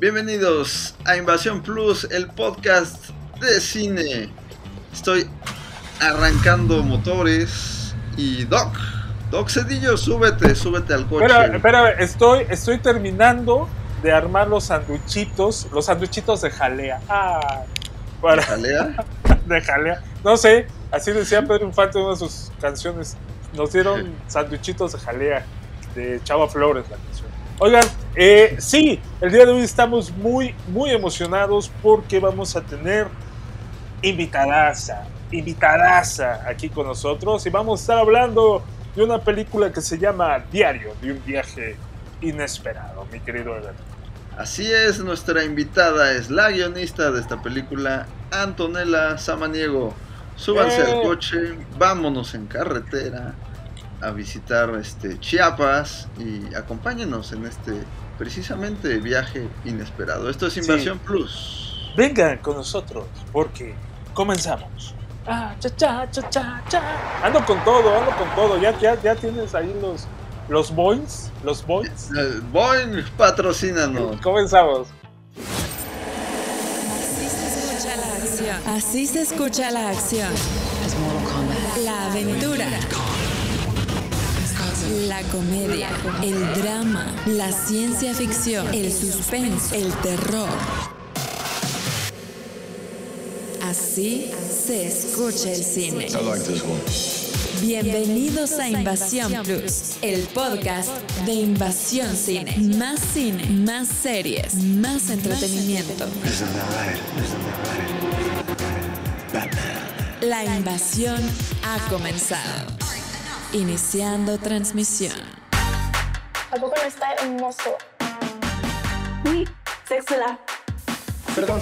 Bienvenidos a Invasión Plus, el podcast de cine. Estoy arrancando motores y Doc, Doc Cedillo, súbete, súbete al coche. Espera, espera, estoy, estoy terminando de armar los sanduchitos, los sanduchitos de jalea. Ah, para... ¿De jalea? de jalea. No sé, así decía Pedro Infante en una de sus canciones. Nos dieron sanduchitos de jalea de Chava Flores la canción. Oigan, eh, sí, el día de hoy estamos muy, muy emocionados porque vamos a tener invitadaza, invitadaza aquí con nosotros y vamos a estar hablando de una película que se llama Diario de un viaje inesperado, mi querido Ever. Así es, nuestra invitada es la guionista de esta película, Antonella Samaniego. Súbanse al eh. coche, vámonos en carretera a visitar este Chiapas y acompáñenos en este precisamente viaje inesperado. Esto es Invasión Plus. Vengan con nosotros porque comenzamos. Ah, cha, cha, cha, cha, cha. Ando con todo, ando con todo. Ya, ya, ya tienes ahí los, los Boings, los Boings. Eh, Boing, patrocínanos. Comenzamos. Así se escucha la acción. La aventura. La comedia, el drama, la ciencia ficción, el suspense, el terror. Así se escucha el cine. Bienvenidos a Invasión Plus, el podcast de Invasión Cine. Más cine, más series, más entretenimiento. La invasión ha comenzado. Iniciando transmisión. ¿A poco no está hermoso? Uy, sexual. Perdón.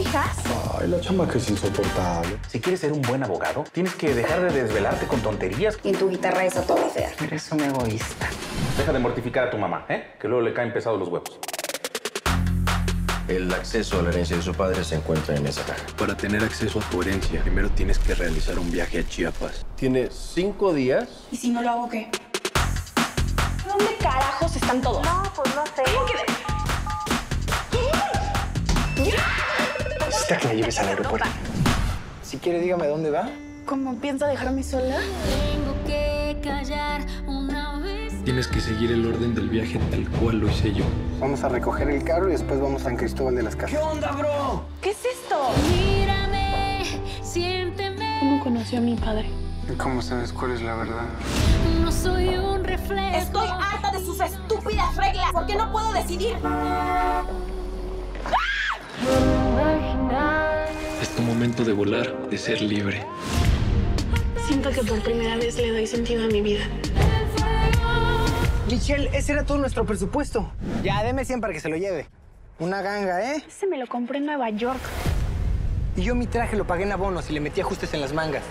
Ay, la chama que es insoportable. Si quieres ser un buen abogado, tienes que dejar de desvelarte con tonterías. Y en tu guitarra esa toda fea. Eres un egoísta. Deja de mortificar a tu mamá, ¿eh? Que luego le caen pesados los huevos. El acceso a la herencia de su padre se encuentra en esa caja. Para tener acceso a tu herencia, primero tienes que realizar un viaje a Chiapas. Tienes cinco días. ¿Y si no lo hago qué? ¿Dónde carajos están todos? No, pues no sé. ¿Cómo que Necesita que me lleves al aeropuerto. Si quiere, dígame dónde va. ¿Cómo piensa dejarme sola? Tengo que callar. Tienes que seguir el orden del viaje tal cual lo hice yo. Vamos a recoger el carro y después vamos a San Cristóbal de las Casas. ¿Qué onda, bro? ¿Qué es esto? Mírame, siénteme. ¿Cómo conoció a mi padre? ¿Cómo sabes cuál es la verdad? No soy un reflejo. Estoy harta de sus estúpidas reglas. ¿Por qué no puedo decidir? Es tu momento de volar, de ser libre. Siento que por primera vez le doy sentido a mi vida. Michelle, ese era todo nuestro presupuesto. Ya, deme 100 para que se lo lleve. Una ganga, ¿eh? Ese me lo compré en Nueva York. Y yo mi traje lo pagué en abonos y le metí ajustes en las mangas.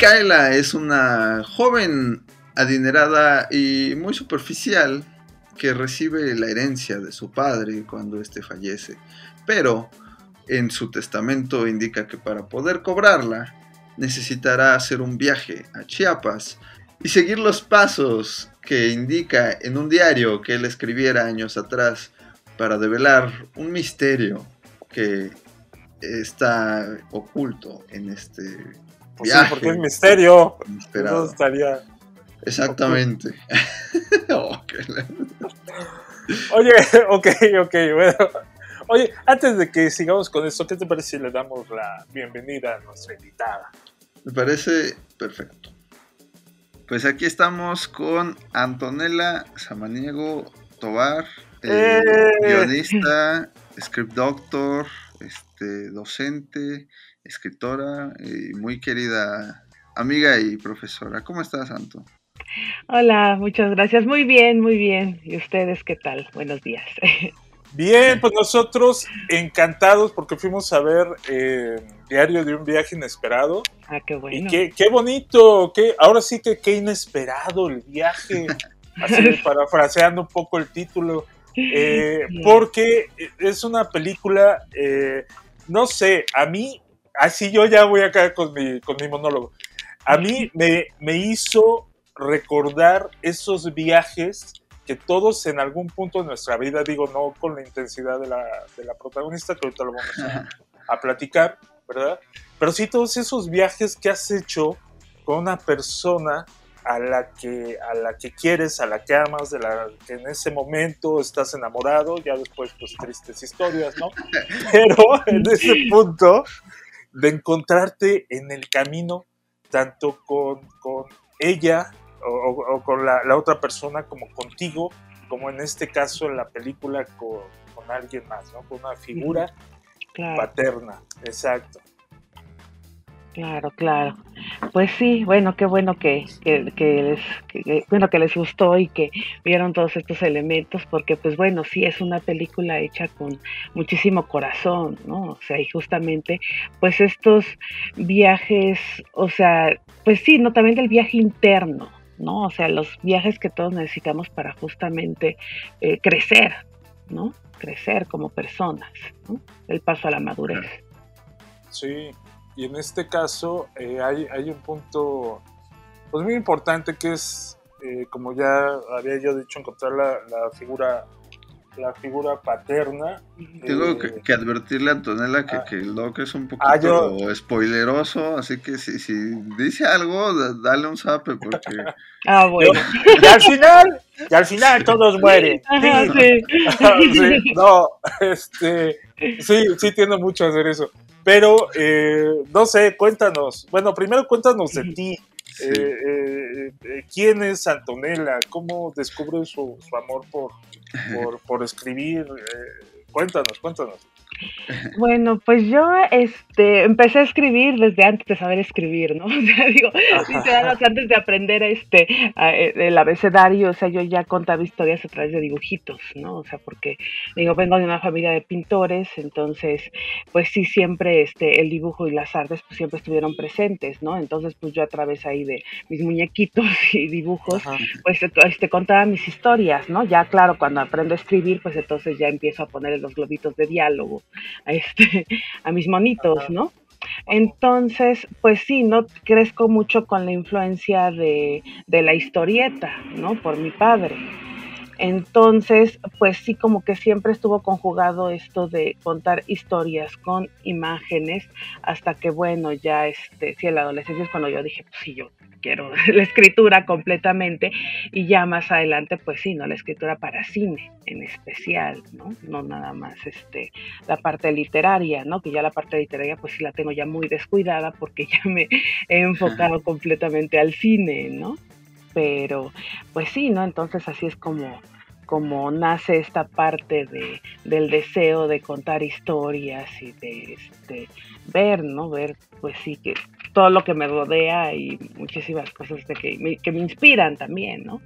Micaela es una joven adinerada y muy superficial que recibe la herencia de su padre cuando éste fallece, pero en su testamento indica que para poder cobrarla necesitará hacer un viaje a Chiapas y seguir los pasos que indica en un diario que él escribiera años atrás para develar un misterio que está oculto en este Pues sí, porque es misterio. inesperado. No estaría. Exactamente. Oh, Oye, ok, ok, bueno. Oye, antes de que sigamos con esto, ¿qué te parece si le damos la bienvenida a nuestra invitada? Me parece perfecto. Pues aquí estamos con Antonella Samaniego Tobar, eh, ¡Eh! guionista, script doctor, este, docente, escritora y muy querida amiga y profesora. ¿Cómo estás, Anto? Hola, muchas gracias. Muy bien, muy bien. ¿Y ustedes qué tal? Buenos días. Bien, pues nosotros encantados porque fuimos a ver eh, Diario de un viaje inesperado. Ah, qué Y bueno. qué, qué bonito, qué, ahora sí que qué inesperado el viaje. así parafraseando un poco el título, eh, porque es una película, eh, no sé, a mí, así yo ya voy a caer con mi, con mi monólogo, a mí me, me hizo recordar esos viajes que todos en algún punto de nuestra vida, digo, no con la intensidad de la, de la protagonista, que ahorita lo vamos a, a platicar, ¿verdad? Pero sí todos esos viajes que has hecho con una persona a la que a la que quieres, a la que amas, de la que en ese momento estás enamorado, ya después pues tristes historias, ¿no? Pero en ese punto de encontrarte en el camino tanto con, con ella o, con la, la, otra persona como contigo, como en este caso en la película con, con alguien más, ¿no? Con una figura paterna, exacto. Claro, claro. Pues sí, bueno, qué bueno que, que, que les, que, bueno que les gustó y que vieron todos estos elementos, porque pues bueno, sí es una película hecha con muchísimo corazón, ¿no? O sea, y justamente, pues estos viajes, o sea, pues sí, no también del viaje interno, ¿no? O sea, los viajes que todos necesitamos para justamente eh, crecer, ¿no? Crecer como personas, ¿no? El paso a la madurez. Sí, y en este caso eh, hay, hay, un punto pues muy importante que es, eh, como ya había yo dicho, encontrar la, la figura la figura paterna. Tengo eh, que, advertirle a Antonella que, ah, que Locke es un poquito ah, yo, spoileroso, así que si, si dice algo, dale un zape porque... Ah, bueno. y al final, y al final todos mueren. sí. sí. No, este, sí, sí tiendo mucho a hacer eso. Pero, eh, no sé, cuéntanos. Bueno, primero cuéntanos de ti. Eh, eh, eh, ¿Quién es Antonella? ¿Cómo descubre su, su amor por, por, por escribir? Eh, cuéntanos, cuéntanos. Bueno, pues yo este, empecé a escribir desde antes de saber escribir, ¿no? O sea, digo, antes de aprender este, eh, el abecedario, o sea, yo ya contaba historias a través de dibujitos, ¿no? O sea, porque, digo, vengo de una familia de pintores, entonces, pues sí, siempre este, el dibujo y las artes, pues siempre estuvieron presentes, ¿no? Entonces, pues yo a través ahí de mis muñequitos y dibujos, pues este, contaba mis historias, ¿no? Ya, claro, cuando aprendo a escribir, pues entonces ya empiezo a poner los globitos de diálogo a, este, a mis monitos, ¿no? Entonces, pues sí, ¿no? Crezco mucho con la influencia de, de la historieta, ¿no? Por mi padre. Entonces, pues sí, como que siempre estuvo conjugado esto de contar historias con imágenes, hasta que, bueno, ya, este, sí, en la adolescencia es cuando yo dije, pues sí, yo quiero la escritura completamente, y ya más adelante, pues sí, ¿no? La escritura para cine en especial, ¿no? No nada más, este, la parte literaria, ¿no? Que ya la parte literaria, pues sí la tengo ya muy descuidada porque ya me he enfocado completamente al cine, ¿no? Pero pues sí, ¿no? Entonces así es como, como nace esta parte de, del deseo de contar historias y de este, ver, ¿no? Ver, pues sí, que todo lo que me rodea y muchísimas cosas de que, me, que me inspiran también, ¿no?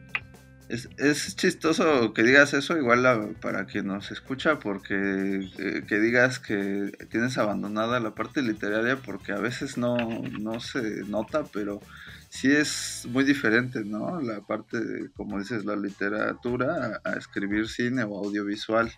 Es, es, chistoso que digas eso, igual para quien nos escucha, porque eh, que digas que tienes abandonada la parte literaria, porque a veces no, no se nota, pero sí es muy diferente, ¿no? La parte, de, como dices, la literatura a, escribir cine o audiovisual.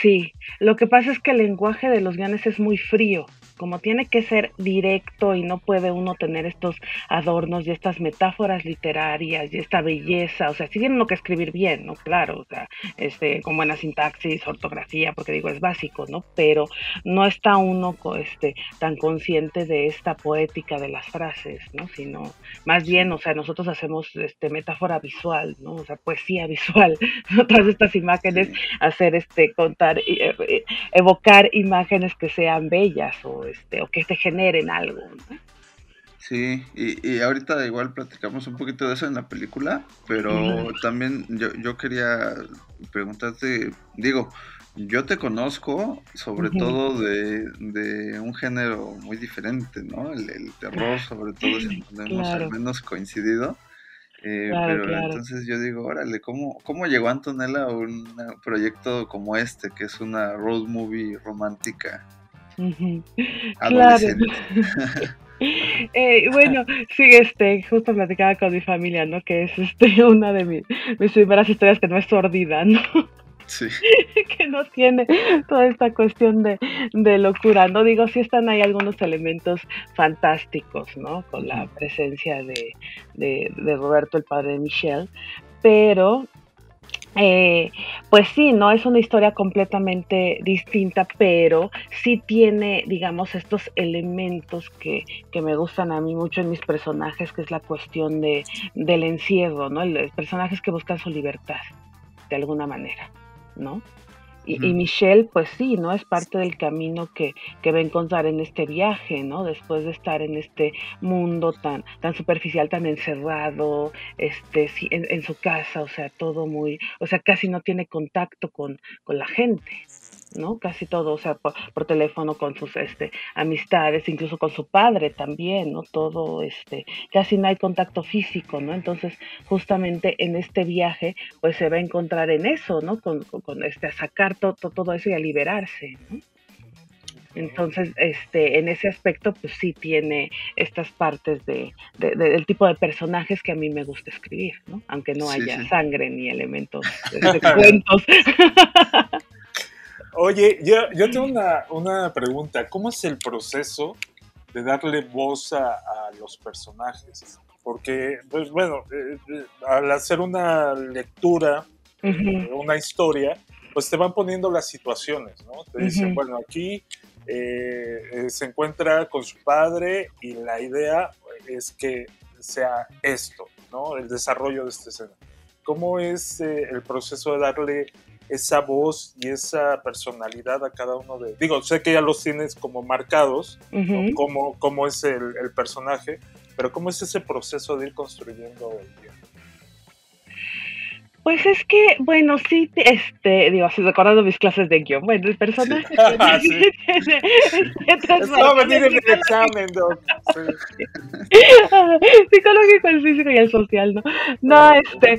Sí, lo que pasa es que el lenguaje de los guiones es muy frío, como tiene que ser directo y no puede uno tener estos adornos y estas metáforas literarias y esta belleza, o sea, sí tiene uno que escribir bien, ¿no? Claro, o sea, este, con buena sintaxis, ortografía, porque digo, es básico, ¿no? Pero no está uno este, tan consciente de esta poética de las frases, ¿no? Sino más bien, o sea, nosotros hacemos este, metáfora visual, ¿no? O sea, poesía visual, ¿no? todas estas imágenes, hacer, este, contar, eh, eh, evocar imágenes que sean bellas o, este, o que te generen algo, ¿no? Sí, y, y, ahorita igual platicamos un poquito de eso en la película, pero también yo, yo quería preguntarte, digo, yo te conozco sobre todo de, de, un género muy diferente, ¿no? El, terror, sobre todo, es en donde hemos al menos coincidido. Eh, pero entonces yo digo, órale, ¿cómo, ¿cómo llegó Antonella a un proyecto como este, que es una road movie romántica? Claro. Eh, bueno, sí, este, justo platicaba con mi familia, ¿no? Que es este una de mis, mis primeras historias que no es sordida, ¿no? Sí. que no tiene toda esta cuestión de, de locura, ¿no? Digo, sí están ahí algunos elementos fantásticos, ¿no? Con la presencia de, de, de Roberto, el padre de Michelle, pero eh, pues sí, no es una historia completamente distinta, pero sí tiene, digamos, estos elementos que, que me gustan a mí mucho en mis personajes, que es la cuestión de, del encierro, ¿no? Los personajes que buscan su libertad, de alguna manera, ¿no? Y, y, Michelle, pues sí, ¿no? Es parte del camino que, que, va a encontrar en este viaje, ¿no? Después de estar en este mundo tan, tan superficial, tan encerrado, este, sí, en, en, su casa, o sea, todo muy, o sea, casi no tiene contacto con, con la gente, ¿no? Casi todo, o sea, por, por, teléfono con sus este, amistades, incluso con su padre también, ¿no? Todo, este, casi no hay contacto físico, ¿no? Entonces, justamente en este viaje, pues se va a encontrar en eso, ¿no? Con, con, con este, a sacar todo, todo eso y a liberarse, ¿no? Entonces, este, en ese aspecto, pues sí tiene estas partes de, de, de, del tipo de personajes que a mí me gusta escribir, ¿no? Aunque no haya sí, sí. sangre ni elementos de, cuentos. Oye, yo, yo tengo una, una, pregunta. ¿Cómo es el proceso de darle voz a, a los personajes? Porque, pues bueno, eh, eh, al hacer una lectura, uh -huh. una historia, pues te van poniendo las situaciones, ¿no? Te dicen, uh -huh. bueno, aquí eh, se encuentra con su padre y la idea es que sea esto, ¿no? El desarrollo de esta escena. ¿Cómo es eh, el proceso de darle esa voz y esa personalidad a cada uno de... Digo, sé que ya los tienes como marcados, uh -huh. cómo, cómo es el, el, personaje, pero ¿cómo es ese proceso de ir construyendo el guion? Pues es que, bueno, sí, este, digo, así recordando mis clases de guion, bueno, el personaje ah, sí. Estaba venir en el examen, Doc. Sí. Psicológico, el físico y el social, ¿no? No, este,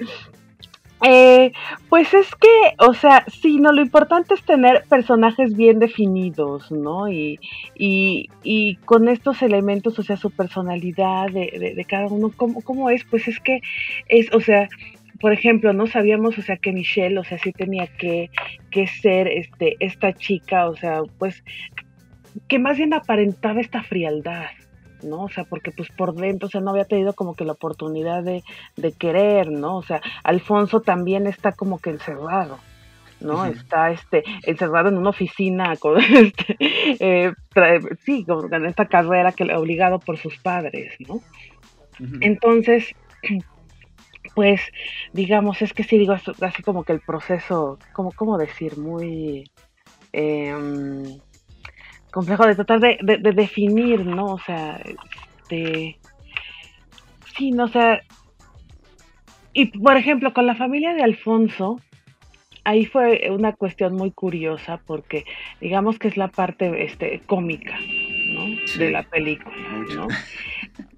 eh, pues es que, o sea, sí, no, lo importante es tener personajes bien definidos, ¿no? Y, y, y con estos elementos, o sea, su personalidad de, de, de cada uno, ¿cómo, ¿cómo, es? Pues es que es, o sea, por ejemplo, no sabíamos, o sea, que Michelle, o sea, sí tenía que, que ser este, esta chica, o sea, pues, que más bien aparentaba esta frialdad, ¿no? O sea, porque pues por dentro, o sea, no había tenido como que la oportunidad de, de querer, ¿no? O sea, Alfonso también está como que encerrado, ¿no? Uh -huh. Está este, encerrado en una oficina con este, eh, sí, con esta carrera que obligado por sus padres, ¿no? Uh -huh. Entonces, pues, digamos, es que sí digo así como que el proceso, como, ¿cómo decir? Muy eh, complejo de tratar de, de, de, definir, ¿no? O sea, este, sí, no, o sea, y por ejemplo, con la familia de Alfonso, ahí fue una cuestión muy curiosa porque digamos que es la parte este, cómica, ¿no? Sí. De la película, ¿no?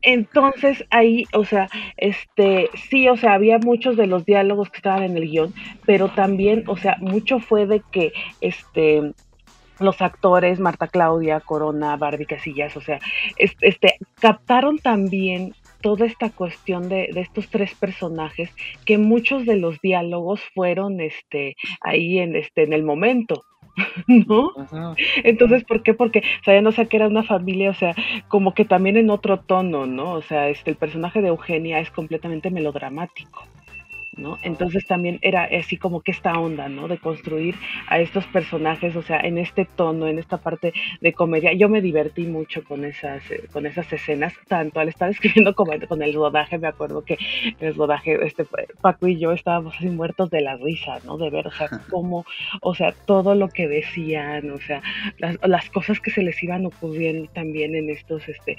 Entonces ahí, o sea, este, sí, o sea, había muchos de los diálogos que estaban en el guion, pero también, o sea, mucho fue de que, este, los actores, Marta Claudia, Corona, Barbie Casillas, o sea, este, captaron también toda esta cuestión de, de, estos tres personajes, que muchos de los diálogos fueron este, ahí en, este, en el momento, ¿no? Ajá. Entonces, ¿por qué? Porque o sea, que era una familia, o sea, como que también en otro tono, ¿no? O sea, este, el personaje de Eugenia es completamente melodramático. ¿No? Entonces también era así como que esta onda, ¿no? De construir a estos personajes, o sea, en este tono, en esta parte de comedia. Yo me divertí mucho con esas, eh, con esas escenas, tanto al estar escribiendo como con el rodaje, me acuerdo que el rodaje, este, Paco y yo estábamos así muertos de la risa, ¿no? De ver, o sea, cómo, o sea, todo lo que decían, o sea, las, las cosas que se les iban ocurriendo también en estos, este,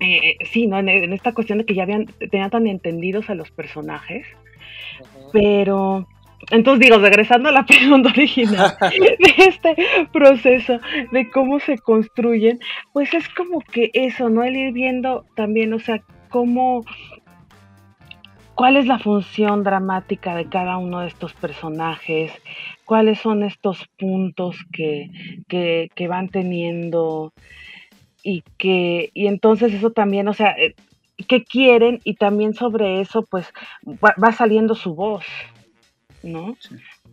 eh, sí, ¿no? En, en, esta cuestión de que ya habían, tenían tan entendidos a los personajes, pero, entonces digo, regresando a la pregunta original de este proceso de cómo se construyen, pues es como que eso, ¿no? El ir viendo también, o sea, cómo, cuál es la función dramática de cada uno de estos personajes, cuáles son estos puntos que, que, que van teniendo. y que, y entonces eso también, o sea, eh, qué quieren y también sobre eso pues va, va saliendo su voz, ¿no?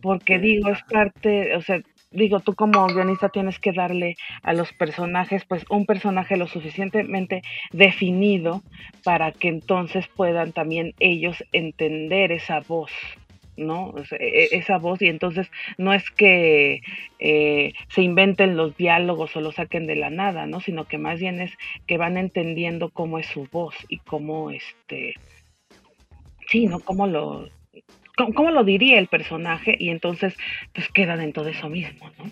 Porque digo, es parte, o sea, digo, tú como guionista tienes que darle a los personajes, pues un personaje lo suficientemente definido para que entonces puedan también ellos entender esa voz, ¿no? E- e- esa voz y entonces no es que eh, se inventen los diálogos o lo saquen de la nada, ¿no? Sino que más bien es que van entendiendo cómo es su voz y cómo este, sí, ¿no? Cómo lo, cómo, cómo lo diría el personaje y entonces pues queda dentro de eso mismo, ¿no?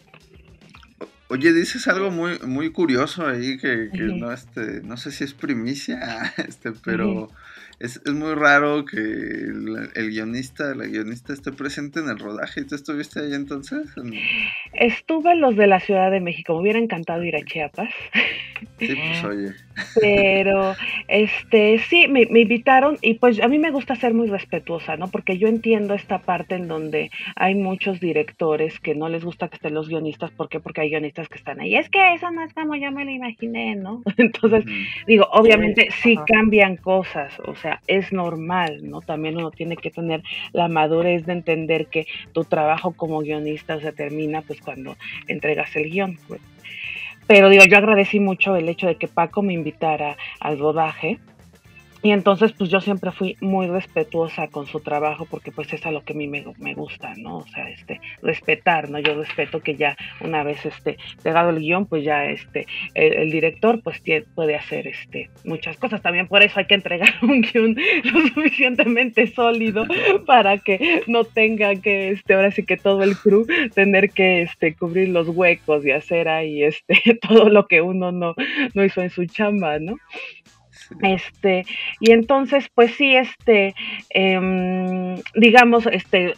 Oye, dices algo muy, muy curioso ahí que, que no, este, no sé si es primicia, este, pero. Es, es muy raro que el, el guionista, la guionista esté presente en el rodaje. ¿Y tú estuviste ahí entonces? En- Estuve en los de la Ciudad de México, me hubiera encantado ir a Chiapas, Sí, pues oye. pero este sí, me, me invitaron y pues a mí me gusta ser muy respetuosa, ¿no? Porque yo entiendo esta parte en donde hay muchos directores que no les gusta que estén los guionistas, ¿por qué? Porque hay guionistas que están ahí, es que eso no es como yo me lo imaginé, ¿no? Entonces, digo, obviamente sí Ajá. cambian cosas, o sea, es normal, ¿no? También uno tiene que tener la madurez de entender que tu trabajo como guionista se termina pues cuando entregas el guion. pues. Pero digo, yo agradecí mucho el hecho de que Paco me invitara al rodaje. Y entonces, pues yo siempre fui muy respetuosa con su trabajo porque pues es a lo que a mí me, me gusta, ¿no? O sea, este, respetar, ¿no? Yo respeto que ya una vez, este, pegado el guion, pues ya, este, el, el director, pues tie- puede hacer, este, muchas cosas. También por eso hay que entregar un guion lo suficientemente sólido para que no tenga que, este, ahora sí que todo el crew tener que, este, cubrir los huecos y hacer ahí, este, todo lo que uno no, no hizo en su chamba, ¿no? Este, y entonces, pues sí, este, em, digamos, este,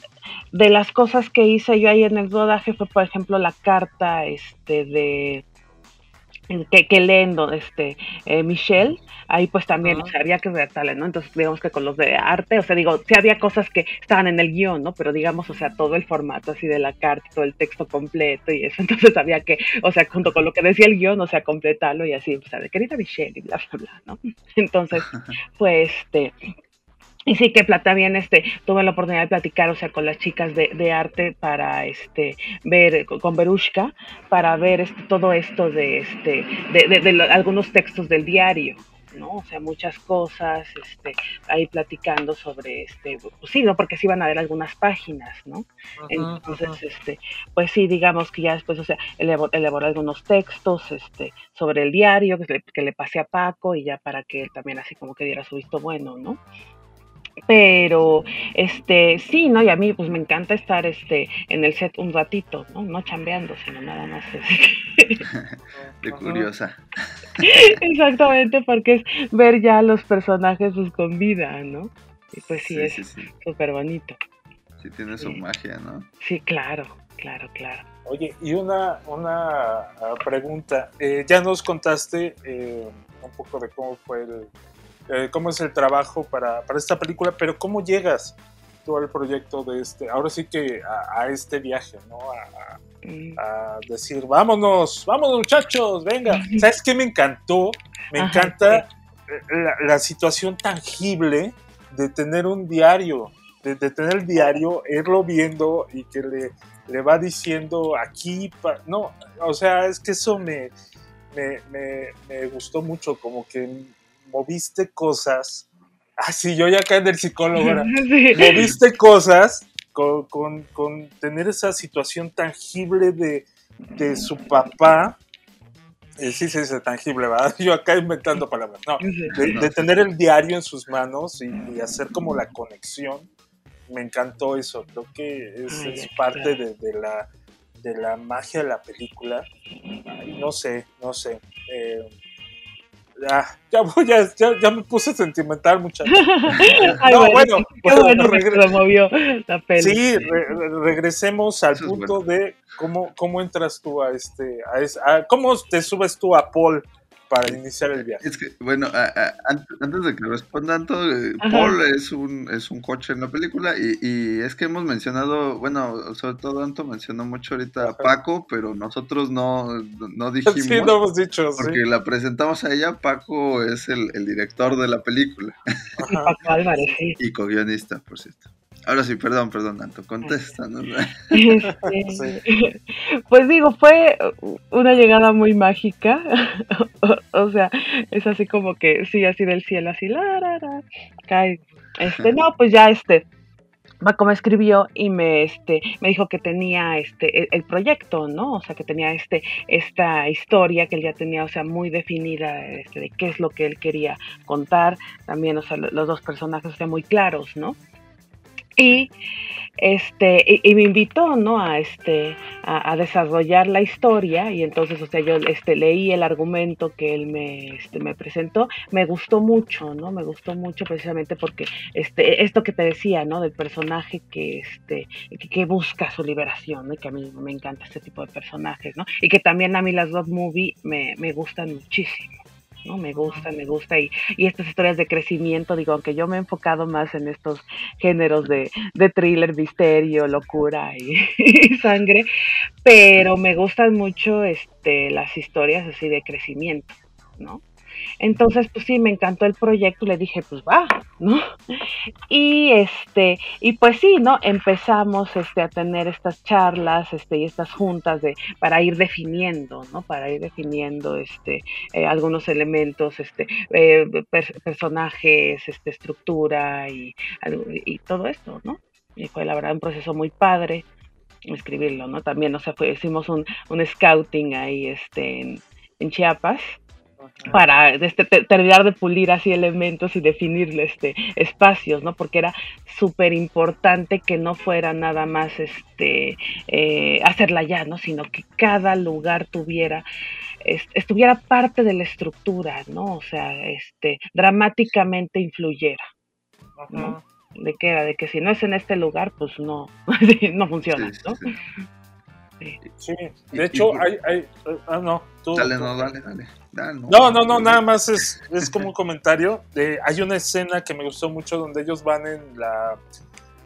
de las cosas que hice yo ahí en el rodaje fue, por ejemplo, la carta, este, de que, que leen este eh, Michelle, ahí pues también, o sea, había que redactarle, ¿no? Entonces, digamos que con los de arte, o sea, digo, sí había cosas que estaban en el guion, ¿no? Pero digamos, o sea, todo el formato así de la carta, todo el texto completo y eso, entonces había que, o sea, junto con lo que decía el guion, o sea, completarlo y así, o sea, de querida Michelle y bla, bla, bla, ¿no? Entonces, pues, este, y sí que también este, tuve la oportunidad de platicar, o sea, con las chicas de, de arte para este ver con con Berushka, para ver este, todo esto de este, de, de- de lo- algunos textos del diario. ¿no? O sea, muchas cosas, este, ahí platicando sobre este, pues sí, ¿no? Porque sí iban a ver algunas páginas, ¿no? Entonces, este, pues sí, digamos que ya después, o sea, elabor- elaboré algunos textos, este, sobre el diario que le, que le pasé a Paco y ya para que él también así como que diera su visto bueno, ¿no? Pero, este, sí, ¿no? Y a mí, pues me encanta estar, este, en el set un ratito, ¿no? No chambeando, sino nada más, este, De curiosa. Exactamente, porque es ver ya a los personajes pues, con vida, ¿no? Y pues sí, Sí, es sí, sí. súper bonito. Sí tiene su Sí. magia, ¿no? Sí, claro, claro, claro. Oye, y una, una ah, pregunta. Eh, ya nos contaste eh, un poco de cómo fue el, eh, cómo es el trabajo para, para esta película, pero ¿cómo llegas tú al proyecto de este, ahora sí que a, a este viaje, ¿no? A, a decir, vámonos, vámonos muchachos, venga. ¿Sabes qué me encantó? Me Ajá, encanta eh, la, la situación tangible de tener un diario, de, de tener el diario, irlo viendo y que le, le va diciendo aquí, pa- no, o sea, es que eso me, me, me, me gustó mucho, como que moviste cosas. Ah, sí, yo ya caí del psicólogo ahora Sí. moviste cosas con, con- con tener esa situación tangible de, de su papá. Eh, sí, sí, es tangible, ¿verdad? Yo acá inventando palabras. No, de, de tener el diario en sus manos y, y hacer como la conexión. Me encantó eso. Creo que es, es parte de, de la, de la magia de la película. Ay, no sé, no sé. Eh, ya, ya, voy, ya, ya, ya me puse sentimental, muchachos. No, bueno, bueno, qué bueno, bueno que regre- se movió la peli. Sí, re- re- regresemos al Eso punto de cómo, cómo entras tú a este, a es- a- cómo te subes tú a Paul para iniciar el viaje. Es que, bueno, a- a- an- antes de que respondan todo, eh, Ajá. Paul es un, es un coche en la película y, y es que hemos mencionado, bueno, sobre todo Anto mencionó mucho ahorita a Paco, pero nosotros no, no dijimos, Sí, lo hemos dicho, sí. porque la presentamos a ella, Paco es el, el director de la película Y Paco Álvarez, sí. y co-guionista, por cierto. Ahora sí, perdón, perdón, Anto, contesta. ¿no? Este, Pues digo, fue una llegada muy mágica. o, o sea, es así como que sí, así del cielo, así la, la, la, cae. Este, no, pues ya este. Paco me escribió y me este me dijo que tenía este el, el proyecto, ¿no? O sea, que tenía este esta historia que él ya tenía, o sea, muy definida este, de qué es lo que él quería contar, también, o sea, lo- los dos personajes o sea, muy claros, ¿no? Y este y, me invitó no a este a, desarrollar la historia y entonces o sea yo este leí el argumento que él me este, me presentó. Me gustó mucho no me gustó mucho precisamente porque este esto que te decía no del personaje que este que, busca su liberación y que a mí me encanta este tipo de personajes no y que también a mí las road movie me, me gustan muchísimo ¿no? Me gusta, me gusta. Y, y estas historias de crecimiento, digo, aunque yo me he enfocado más en estos géneros de, de thriller, misterio, locura y, y sangre, pero me gustan mucho este, las historias así de crecimiento, ¿no? Entonces, pues sí, me encantó el proyecto y le dije, pues va, ¿no? Y este, y pues sí, ¿no? Empezamos este, a tener estas charlas este, y estas juntas de, para ir definiendo, ¿no? Para ir definiendo este, eh, algunos elementos, este, eh, per- personajes, este, estructura y, todo esto, ¿no? Y fue la verdad un proceso muy padre escribirlo, ¿no? También, o sea, fue, hicimos un, un scouting ahí este, en Chiapas para este, te- terminar de pulir así elementos y definir este, espacios, ¿no? Porque era súper importante que no fuera nada más este, eh, hacerla ya, ¿no? Sino que cada lugar tuviera, est- estuviera parte de la estructura, ¿no? O sea, este, dramáticamente influyera, ¿no? De que era, de que si no es en este lugar, pues no, no funciona, ¿no? Sí, de hecho, hay, hay, ah, no, tú, Dale, tú. no, dale, dale. Dale, No, no, no, nada más es, es como un comentario. De, hay una escena que me gustó mucho donde ellos van en la.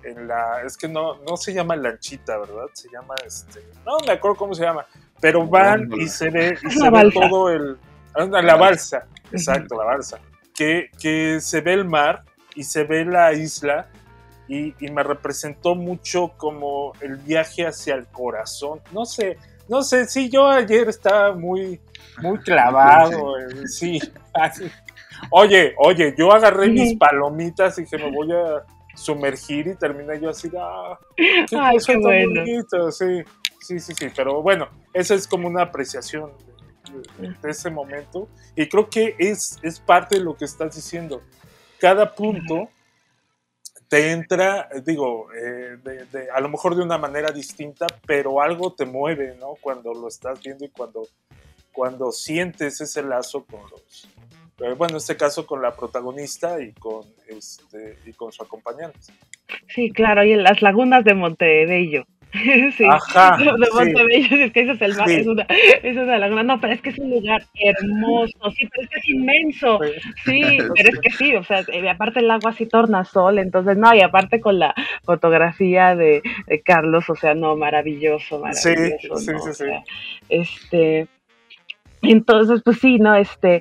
En la es que no, no se llama lanchita, ¿verdad? Se llama este. No me acuerdo cómo se llama. Pero van y se ve, y se ve todo el. La balsa, exacto, la balsa. Que, que se ve el mar y se ve la isla y, y me representó mucho como el viaje hacia el corazón. No sé, no sé, sí, yo ayer estaba muy, muy clavado, eh, sí. así. Oye, oye, yo agarré mis palomitas y dije, me voy a sumergir y terminé yo así, ah, qué Ay, cosa qué tan bueno. bonita, sí, sí, sí, sí, pero bueno, esa es como una apreciación de, de- de ese momento y creo que es, es parte de lo que estás diciendo. Cada punto te entra, digo, eh, de- de- a lo mejor de una manera distinta, pero algo te mueve, ¿no? Cuando lo estás viendo y cuando, cuando sientes ese lazo con los, eh, bueno, en este caso con la protagonista y con, este, y con su acompañante. Sí, claro, y en las lagunas de Montebello. sí, Ajá, de sí. Montebello, es que es el mar, Sí. es, una, es una laguna. No, pero es que es un lugar hermoso, sí, pero es que es inmenso. Sí, pero es que sí, o sea, eh, aparte el agua así tornasol, entonces no, y aparte con la fotografía de, de Carlos, o sea, no, maravilloso, Sí, maravilloso. sí, ¿no? sí, O sí. sea, este, entonces, pues sí, ¿no? Este,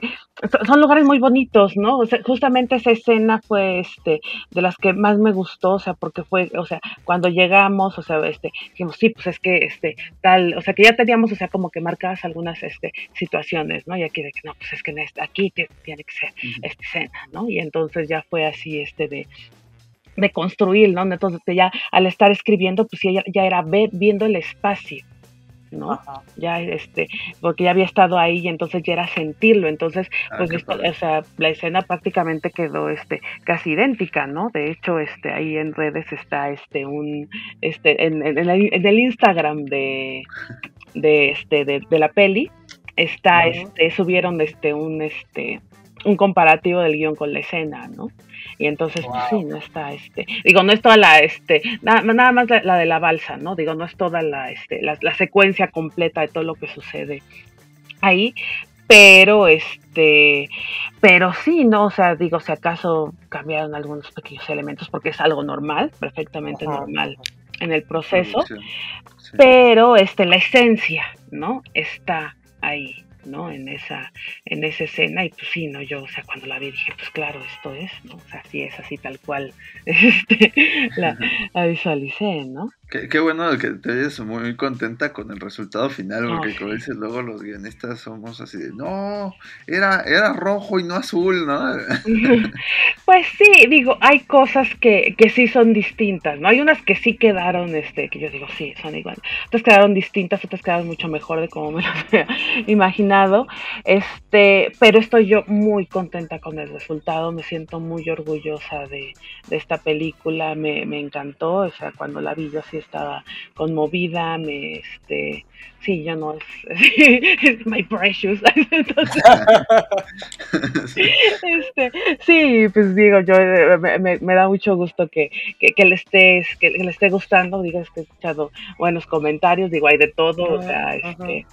so- son lugares muy bonitos, ¿no? O sea, justamente esa escena fue, este, de las que más me gustó, o sea, porque fue, o sea, cuando llegamos, o sea, este, dijimos, sí, pues es que, este, tal, o sea, que ya teníamos, o sea, como que marcadas algunas, este, situaciones, ¿no? Y aquí de que, no, pues es que en aquí tiene que ser esta escena, ¿no? Y entonces ya fue así, este, de, de construir, ¿no? Entonces ya al estar escribiendo, pues ya, ya era ver, viendo el espacio, ¿no? Ya este, porque ya había estado ahí y entonces ya era sentirlo, entonces Ah, pues esto- o sea, la escena prácticamente quedó este casi idéntica, ¿no? De hecho, este ahí en redes está este un este en, en el, en el Instagram de de este de, de la peli está este subieron este un este un comparativo del guion con la escena, ¿no? Y entonces, pues sí, no está, este, digo, no es toda la, este, nada, nada más la, la de la balsa, ¿no? Digo, no es toda la, este, la, la secuencia completa de todo lo que sucede ahí, pero este, pero sí, ¿no? O sea, digo, si acaso cambiaron algunos pequeños elementos porque es algo normal, perfectamente normal en el proceso, pero este, la esencia, ¿no? Está ahí. ¿No? En esa, en esa escena, y pues sí, ¿no? Yo, o sea, cuando la vi dije, pues claro, esto es, ¿no? O sea, sí es así tal cual este, la, la visualicé, ¿no? Qué, bueno que te oyes muy contenta con el resultado final, porque como dices, luego los guionistas somos así de, no, era, era rojo y no azul, ¿no? pues sí, digo, hay cosas que, que sí son distintas, ¿no? Hay unas que sí quedaron, este, que yo digo, sí, son igual. Otras quedaron distintas, otras quedaron mucho mejor de como me las había imaginado, este, pero estoy yo muy contenta con el resultado, me siento muy orgullosa de, de esta película, me, me encantó, o sea, cuando la vi yo así estaba conmovida, me, este, sí, ya no es, es my precious. Entonces, este, sí, pues digo, yo eh, me, me, da mucho gusto que, que, le estés, que, le esté gustando, digas que he escuchado buenos comentarios, digo, hay de todo, o sea, este,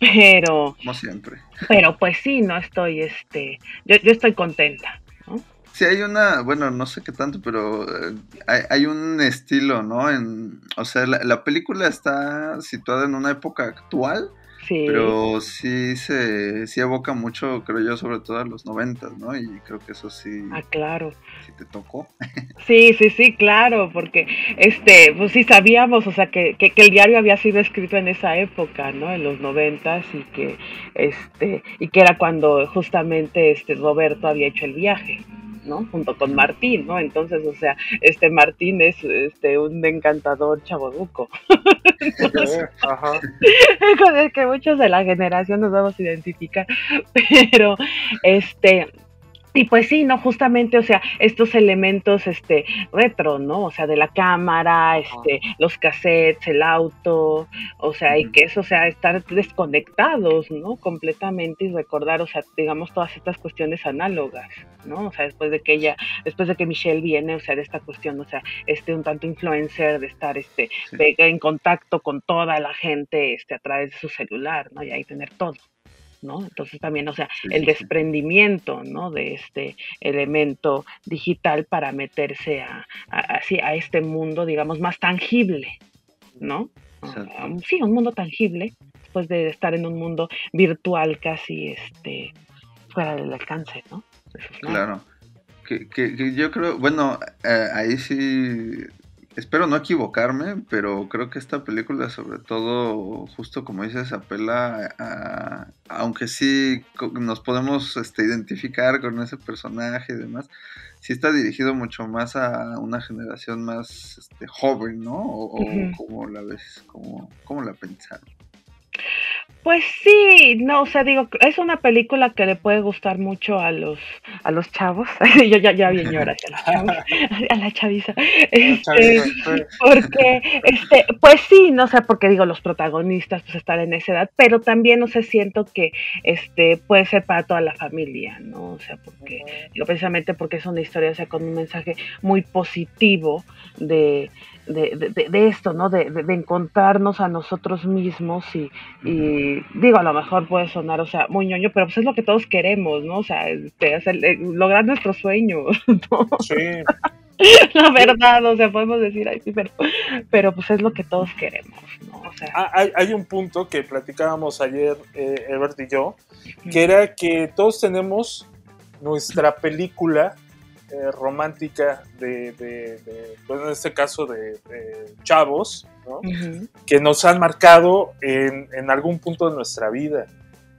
pero, como siempre. Pero pues sí, no estoy, este, yo, yo estoy contenta. Sí, hay una, bueno, no sé qué tanto, pero eh, hay, hay, un estilo, ¿no? En, o sea, la, la, película está situada en una época actual, sí. pero sí se sí evoca mucho, creo yo, sobre todo a los noventas, ¿no? Y creo que eso sí. Ah, claro. Sí te tocó. Sí, sí, sí, claro, porque este, pues sí sabíamos, o sea, que, que, que el diario había sido escrito en esa época, ¿no? En los noventas y que, este, y que era cuando justamente este Roberto había hecho el viaje. ¿No? Junto con Martín, ¿no? Entonces, o sea, este Martín es este un encantador chaboruco. Ajá. con el que muchos de la generación nos vamos a identificar, pero este y pues sí, ¿no? Justamente, o sea, estos elementos este retro, ¿no? O sea, de la cámara, este, los cassettes, el auto, o sea, y que eso, o sea, estar desconectados, ¿no? Completamente y recordar, o sea, digamos, todas estas cuestiones análogas, ¿no? O sea, después de que ella, después de que Michelle viene, o sea, de esta cuestión, o sea, este un tanto influencer, de estar, este, sí. en contacto con toda la gente, este, a través de su celular, ¿no? Y ahí tener todo. ¿No? Entonces también, o sea, el desprendimiento, ¿no? De este elemento digital para meterse a, a, así, a este mundo, digamos, más tangible, ¿no? Um, sí, un mundo tangible, después de estar en un mundo virtual casi, este, fuera del alcance, ¿no? Claro. Que, que, que, yo creo, bueno, eh, ahí sí espero no equivocarme, pero creo que esta película sobre todo, justo como dices, apela a, aunque sí nos podemos este, identificar con ese personaje y demás, sí está dirigido mucho más a una generación más este, joven, ¿no? O, uh -huh. como la ves, como, como la pensaron. Pues sí, no, o sea, digo, es una película que le puede gustar mucho a los a los chavos. Yo ya, ya bien llora a los chavos, a la chaviza. Este, porque, este, pues sí, no sé, porque digo, los protagonistas pues están en esa edad, pero también, no sé, siento que este puede ser para toda la familia, ¿no? O sea, porque, digo, precisamente porque es una historia, o sea, con un mensaje muy positivo de, de, de, de, esto, ¿no? De, de, encontrarnos a nosotros mismos y, y, digo, a lo mejor puede sonar, o sea, muy ñoño, pero pues es lo que todos queremos, ¿no? O sea, este, hacer, lograr nuestros sueños, ¿no? Sí. La verdad, o sea, podemos decir ahí sí, pero, pero pues es lo que todos queremos, ¿no? O sea, ah, hay, hay, un punto que platicábamos ayer, eh, Ebert y yo, que era que todos tenemos nuestra película eh, romántica de, de, de, pues en este caso de, de chavos, ¿no? uh -huh. que nos han marcado en, en, algún punto de nuestra vida.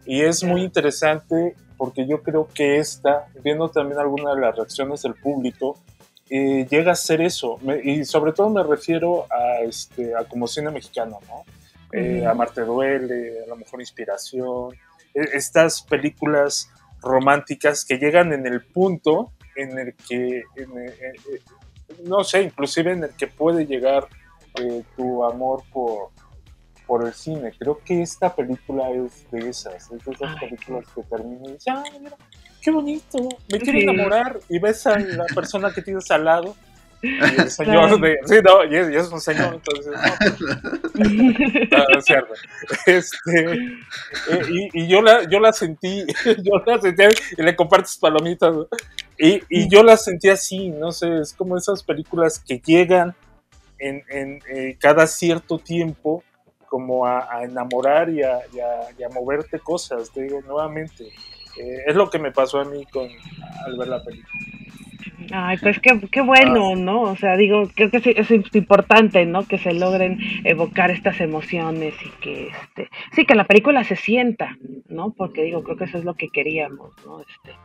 Y es muy interesante porque yo creo que esta, viendo también algunas de las reacciones del público, eh, llega a ser eso. Me, y sobre todo me refiero a, este, a como cine mexicano, ¿no? Eh, uh -huh. a Marte Duele, a lo mejor Inspiración, estas películas románticas que llegan en el punto en el que, en en, no sé, inclusive en el que puede llegar eh, tu amor por, por el cine. Creo que esta película es de esas, es de esas Ay, películas que terminan y dices, ¡ay, mira, qué bonito! Me quiero sí. enamorar y ves a la persona que tienes al lado Y el señor de. Sí, no, y es, y es un señor, entonces. No, pues, no, es cierto. Este, eh, y, y yo, la, yo la sentí, yo la sentí, y le compartes palomitas, y, y yo la sentí así, no sé, es como esas películas que llegan en, en eh, cada cierto tiempo como a, a enamorar y a, y, a, y a moverte cosas, te digo nuevamente. Eh, es lo que me pasó a mí con, al ver la película. Ay, pues qué, qué bueno, ¿no? O sea, digo, creo que sí, es importante, ¿no? Que se logren evocar estas emociones y que, este, sí, que la película se sienta, ¿no? Porque digo, creo que eso es lo que queríamos, ¿no? Este,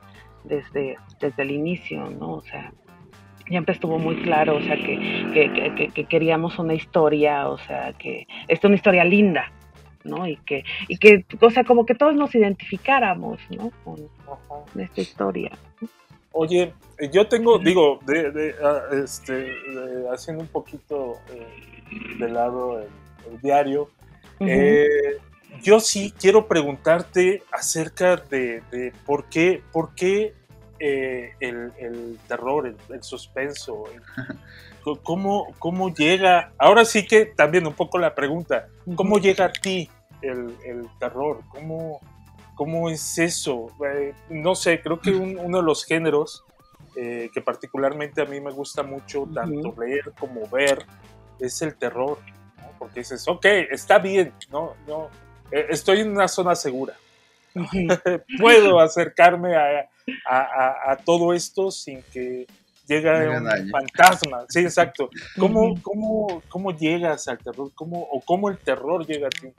desde, desde el inicio, ¿no? O sea, siempre estuvo muy claro, o sea, que, que, que, que queríamos una historia, o sea, que es una historia linda, ¿no? Y que, y que, o sea, como que todos nos identificáramos, ¿no? Con, con esta historia. Oye, yo tengo, digo, de, de, uh, este, de, haciendo un poquito eh, de lado el, el diario, uh -huh. eh, yo sí quiero preguntarte acerca de, de por qué, por qué eh, el, el, terror, el, el suspenso, cómo, cómo llega, ahora sí que también un poco la pregunta, ¿cómo llega a ti el, el terror? ¿Cómo, ¿Cómo es eso? Eh, no sé, creo que un, uno de los géneros eh, que particularmente a mí me gusta mucho, tanto uh -huh. leer como ver, es el terror. ¿no? Porque dices, ok, está bien, no, no, eh, estoy en una zona segura. Uh -huh. Puedo acercarme a, a, a, a, todo esto sin que llegue un daño. fantasma. Sí, exacto. ¿Cómo, uh -huh. cómo, ¿Cómo llegas al terror? ¿Cómo, ¿O cómo el terror llega a ti?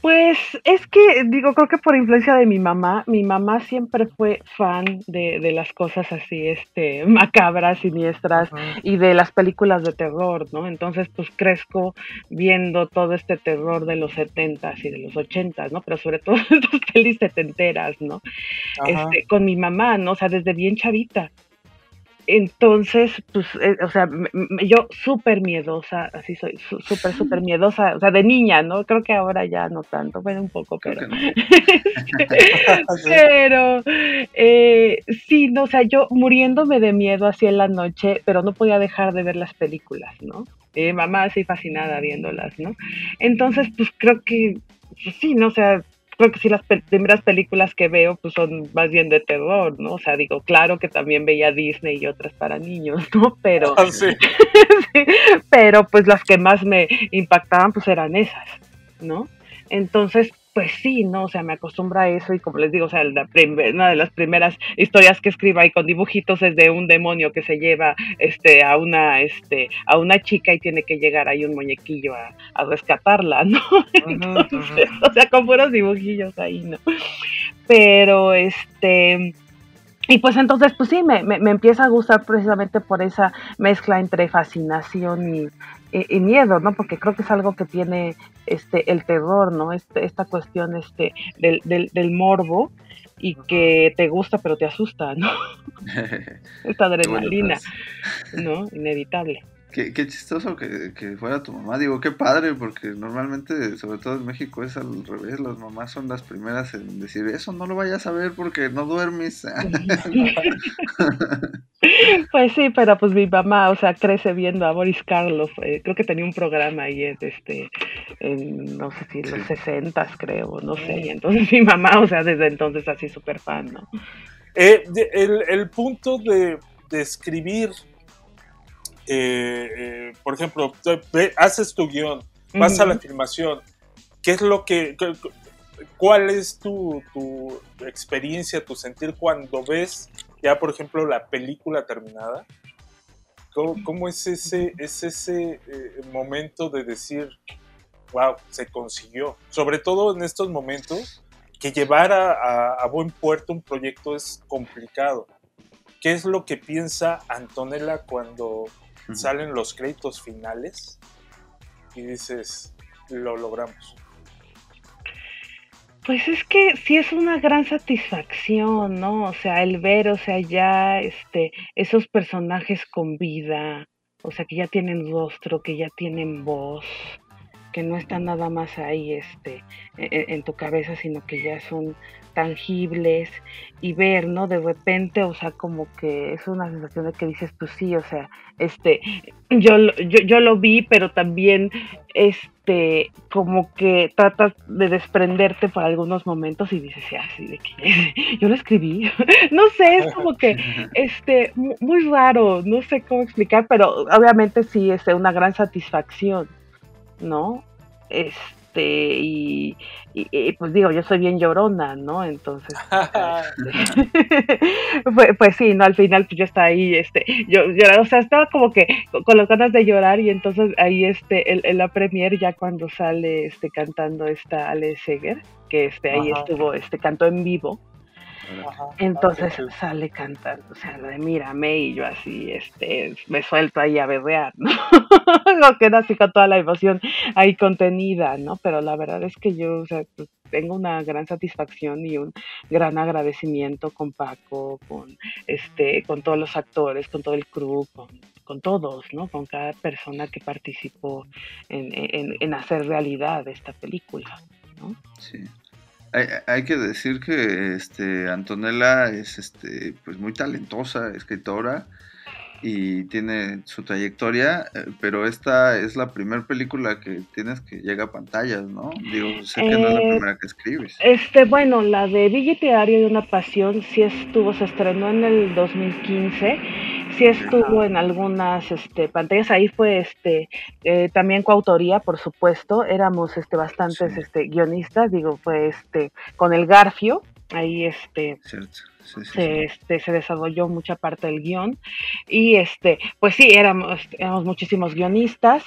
Pues es que, digo, creo que por influencia de mi mamá, mi mamá siempre fue fan de, de las cosas así, este, macabras, siniestras uh -huh. y de las películas de terror, ¿no? Entonces, pues crezco viendo todo este terror de los setentas y de los ochentas, ¿no? Pero sobre todo estas pelis setenteras, ¿no? Este, con mi mamá, ¿no? O sea, desde bien chavita. Entonces, pues, eh, o sea, yo súper miedosa, así soy, súper, súper miedosa, o sea, de niña, ¿no? Creo que ahora ya no tanto, bueno, un poco, pero... No. pero, eh, sí, no, o sea, yo muriéndome de miedo así en la noche, pero no podía dejar de ver las películas, ¿no? Eh, mamá así fascinada viéndolas, ¿no? Entonces, pues creo que, pues, sí, ¿no? O sea, creo que sí las pe primeras películas que veo pues son más bien de terror, ¿no? O sea, digo, claro que también veía Disney y otras para niños, ¿no? Pero, ah, sí. sí, pero pues las que más me impactaban pues eran esas, ¿no? Entonces, pues sí, ¿no? O sea, me acostumbra a eso y como les digo, o sea, la una de las primeras historias que escribo ahí con dibujitos es de un demonio que se lleva este, a, una, este, a una chica y tiene que llegar ahí un muñequillo a, a rescatarla, ¿no? Entonces, uh -huh. O sea, con puros dibujillos ahí, ¿no? Pero, este... Y pues entonces, pues sí, me, me, me, empieza a gustar precisamente por esa mezcla entre fascinación y, y, y, miedo, ¿no? Porque creo que es algo que tiene este el terror, ¿no? Este, esta cuestión este del, del, del morbo y que te gusta pero te asusta, ¿no? Esta adrenalina, ¿no? Inevitable. Qué, qué chistoso que, que, fuera tu mamá. Digo, qué padre, porque normalmente, sobre todo en México, es al revés. Las mamás son las primeras en decir, eso no lo vayas a ver porque no duermes. pues sí, pero pues mi mamá, o sea, crece viendo a Boris Karloff. Eh, creo que tenía un programa ahí, este, en, no sé si en los sesentas, creo, no sé. Y entonces mi mamá, o sea, desde entonces así súper fan, ¿no? Eh, el, el punto de, de escribir eh, eh, por ejemplo, haces tu guion, vas uh -huh. a la filmación, ¿qué es lo que, cuál es tu, tu, experiencia, tu sentir cuando ves ya, por ejemplo, la película terminada? ¿Cómo, cómo es ese, es ese eh, momento de decir, wow, se consiguió? Sobre todo en estos momentos, que llevar a, a, a buen puerto un proyecto es complicado. ¿Qué es lo que piensa Antonella cuando salen los créditos finales y dices, lo logramos. Pues es que sí es una gran satisfacción, ¿no? O sea, el ver, o sea, ya este, esos personajes con vida, o sea, que ya tienen rostro, que ya tienen voz, que no están nada más ahí este, e, e, en, tu cabeza, sino que ya son tangibles y ver, ¿no? De repente, o sea, como que es una sensación de que dices, pues sí, o sea, este, yo, yo, yo lo vi, pero también, este, como que tratas de desprenderte por algunos momentos y dices, ah, sí, de que yo lo escribí, no sé, es como que, este, muy raro, no sé cómo explicar, pero obviamente sí es una gran satisfacción, ¿no? Este, y, pues digo, yo soy bien llorona, ¿no? Entonces, pues, pues, sí, ¿no? Al final pues yo estaba ahí, este, yo, o sea, estaba como que con, las ganas de llorar y entonces ahí, este, en, la premier ya cuando sale, este, cantando esta Ale Seger, que este, ahí estuvo, este, cantó en vivo, entonces sale cantando, o sea, la de mírame y yo así, este, me suelto ahí a berrear, ¿no? Lo queda así con toda la emoción ahí contenida, ¿no? Pero la verdad es que yo, o sea, pues, tengo una gran satisfacción y un gran agradecimiento con Paco, con este, con todos los actores, con todo el crew, con, con todos, ¿no? Con cada persona que participó en, en, en hacer realidad esta película, ¿no? Sí. Hay, hay, que decir que este Antonella es este pues muy talentosa escritora y tiene su trayectoria, eh, pero esta es la primera película que tienes que llega a pantallas, ¿no? Digo, sé que no es la Eh, primera que escribes. Este, bueno, la de Billetario de una Pasión sí estuvo, se estrenó en el 2015, sí estuvo en algunas este, pantallas, ahí fue este, eh, también coautoría, por supuesto, éramos este, bastantes este, guionistas, digo, fue este, con el Garfio, ahí este, Cierto. Sí, sí, se, sí. este, se desarrolló mucha parte del guion. Y este pues sí éramos éramos muchísimos guionistas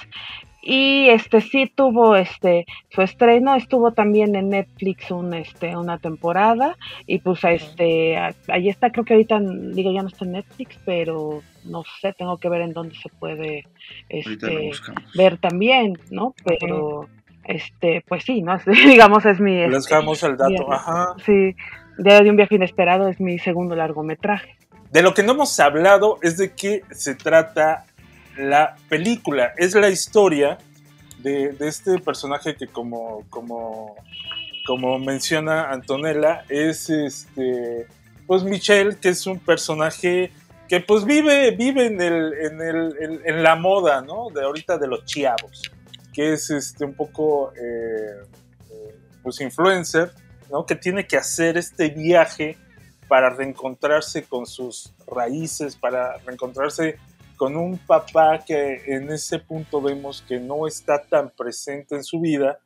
y este sí tuvo este su estreno estuvo también en Netflix un este una temporada y pues este a- ahí está creo que ahorita digo ya no está en Netflix pero no sé tengo que ver en dónde se puede este ver también no pero este pues sí no digamos es mi Les este, dejamos el dato. Ajá. Sí, de un viaje inesperado es mi segundo largometraje. De lo que no hemos hablado es de qué se trata la película. Es la historia de, este personaje que como, como, como menciona Antonella, es este pues Michelle, que es un personaje que pues vive, vive en, el, en, el, en la moda, ¿no? De ahorita de los chiavos, que es este un poco eh, eh, pues influencer, ¿no? Que tiene que hacer este viaje para reencontrarse con sus raíces, para reencontrarse con un papá que en ese punto vemos que no está tan presente en su vida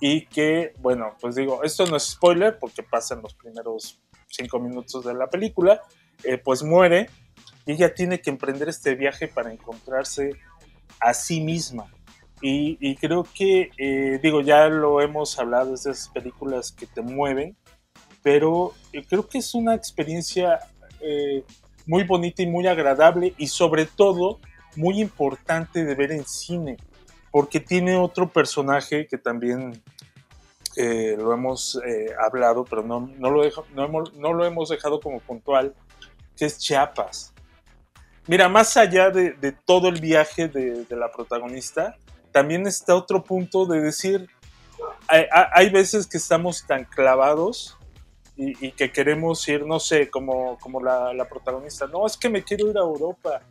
y que, bueno, pues digo, esto no es spoiler porque pasa en los primeros cinco minutos de la película, eh, pues muere y ella tiene que emprender este viaje para encontrarse a sí misma. Y, creo que, eh, digo, ya lo hemos hablado de esas películas que te mueven, pero eh, creo que es una experiencia eh, muy bonita y muy agradable y sobre todo muy importante de ver en cine, porque tiene otro personaje que también eh, lo hemos eh, hablado, pero no, no, lo hemos, no lo hemos dejado como puntual, que es Chiapas. Mira, más allá de, todo el viaje de, la protagonista, también está otro punto de decir, hay veces que estamos tan clavados y, y que queremos ir, no sé, como, como la, la protagonista, no, es que me quiero ir a Europa.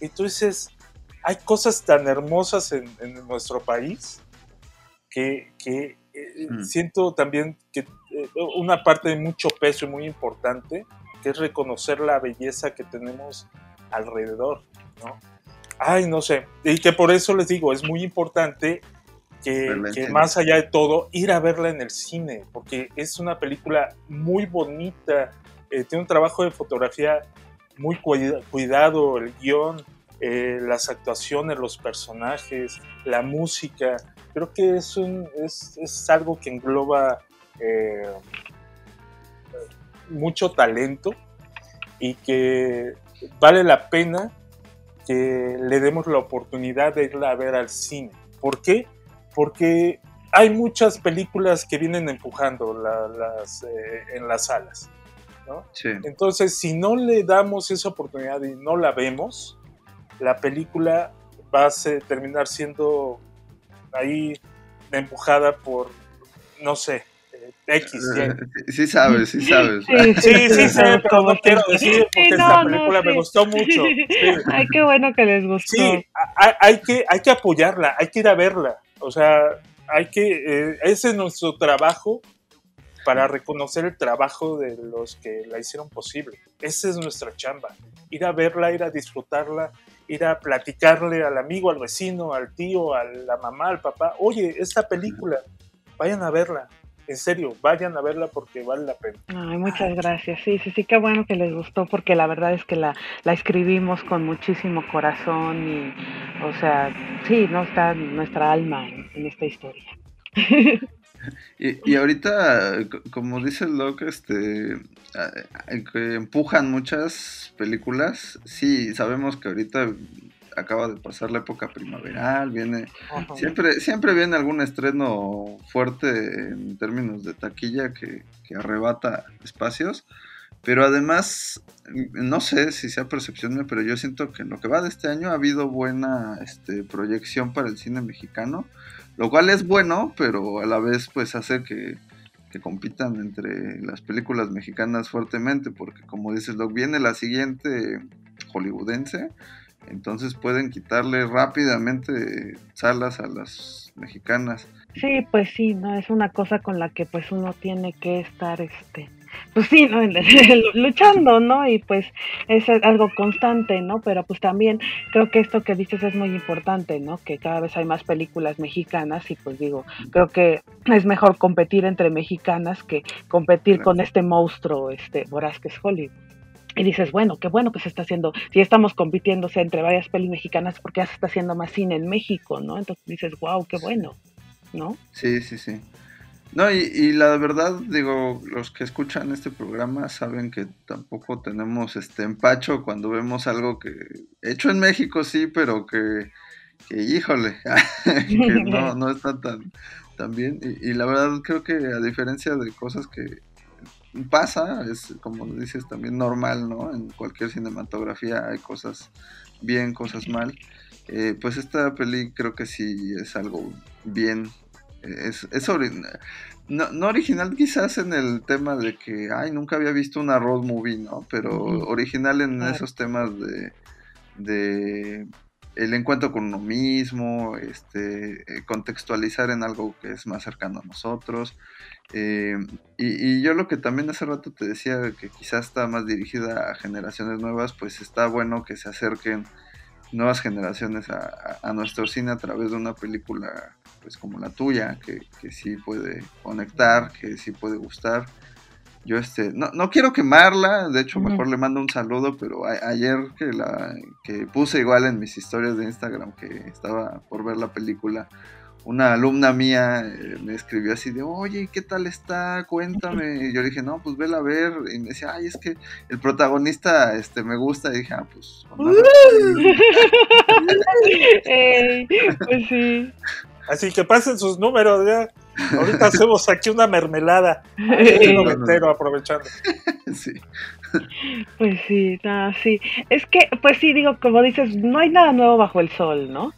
Y tú dices, hay cosas tan hermosas en, en nuestro país que, que, eh, Mm. siento también que eh, una parte de mucho peso y muy importante, que es reconocer la belleza que tenemos alrededor, ¿no? Ay, no sé, y que por eso les digo, es muy importante que, más allá de todo, ir a verla en el cine, porque es una película muy bonita, eh, tiene un trabajo de fotografía muy cuida- cuidado, el guion, eh, las actuaciones, los personajes, la música, creo que es, un, es, es algo que engloba eh, mucho talento y que vale la pena que le demos la oportunidad de irla a ver al cine. ¿Por qué? Porque hay muchas películas que vienen empujando la- las, eh, en las salas. ¿no? Sí. Entonces, si no le damos esa oportunidad y no la vemos, la película va a ser- terminar siendo ahí empujada por, no sé, eh, X. Eh, Sí sabes, sí sabes. Sí, sí, sí, sé, pero no quiero decir porque Sí, esta no, no, película me sí. gustó mucho. Sí. Ay, qué bueno que les gustó. Sí, hay, hay que, hay que apoyarla, hay que ir a verla. O sea, hay que, eh, ese es nuestro trabajo para reconocer el trabajo de los que la hicieron posible. Esa es nuestra chamba. Ir a verla, ir a disfrutarla, ir a platicarle al amigo, al vecino, al tío, a la mamá, al papá. Oye, esta película, vayan a verla. En serio, vayan a verla porque vale la pena. Ay, muchas gracias. Sí, sí, sí, qué bueno que les gustó porque la verdad es que la, la escribimos con muchísimo corazón y, o sea, sí, no está nuestra alma en, en esta historia. Y, y ahorita, co- como dice el Doc, este, que empujan muchas películas. Sí, sabemos que ahorita acaba de pasar la época primaveral, viene Ajá. siempre siempre viene algún estreno fuerte en términos de taquilla que, que arrebata espacios. Pero además, no sé si sea percepción mía, pero yo siento que en lo que va de este año ha habido buena este, proyección para el cine mexicano, lo cual es bueno, pero a la vez pues hace que, que compitan entre las películas mexicanas fuertemente, porque como dices, lo viene la siguiente hollywoodense, entonces pueden quitarle rápidamente salas a las mexicanas. Sí, pues sí, no es una cosa con la que pues uno tiene que estar, este, pues sí, ¿no? luchando, ¿no? Y pues es algo constante, ¿no? Pero pues también creo que esto que dices es muy importante, ¿no? Que cada vez hay más películas mexicanas y pues digo, creo que es mejor competir entre mexicanas que competir Claro. con este monstruo, este, voraz que es Hollywood. Y dices, bueno, qué bueno que se está haciendo, si estamos compitiéndose entre varias pelis mexicanas, porque ya se está haciendo más cine en México, ¿no? Entonces dices, wow, qué bueno, ¿no? Sí, sí, sí. No, y, y la verdad, digo, los que escuchan este programa saben que tampoco tenemos este empacho cuando vemos algo que hecho en México, sí, pero que, que híjole, que no, no está tan, tan bien. Y, y la verdad creo que a diferencia de cosas que pasa, es como dices también normal, ¿no? En cualquier cinematografía hay cosas bien, cosas mal. Eh, pues esta peli creo que sí es algo bien es, es ori- no, no original quizás en el tema de que, ay, nunca había visto una road movie, ¿no? Pero original en esos temas de, de el encuentro con uno mismo, este, eh, contextualizar en algo que es más cercano a nosotros. Eh, y, y yo lo que también hace rato te decía, que quizás está más dirigida a generaciones nuevas, pues está bueno que se acerquen nuevas generaciones a, a- a nuestro cine a través de una película pues como la tuya, que, que sí puede conectar, que sí puede gustar. Yo este, no, no quiero quemarla, de hecho mejor le mando un saludo, pero a- ayer que la que puse igual en mis historias de Instagram que estaba por ver la película, una alumna mía eh, me escribió así de, oye, ¿qué tal está? Cuéntame. Y yo le dije, no, pues vela a ver. Y me decía, ay, es que el protagonista este, me gusta. Y dije, ah, pues. pues sí. Así que pasen sus números ya. Ahorita hacemos aquí una mermelada. Ahí lo entero aprovechando. razón". sí. Pues sí, no, sí. Es que, pues sí, digo, como dices, no hay nada nuevo bajo el sol, ¿no?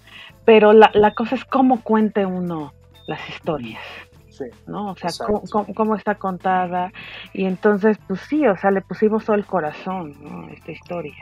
Pero la, la cosa es cómo cuente uno las historias, Sí. ¿no? O sea, cómo, cómo- cómo está contada. Y entonces, pues sí, o sea, le pusimos todo el corazón, ¿no? A esta historia.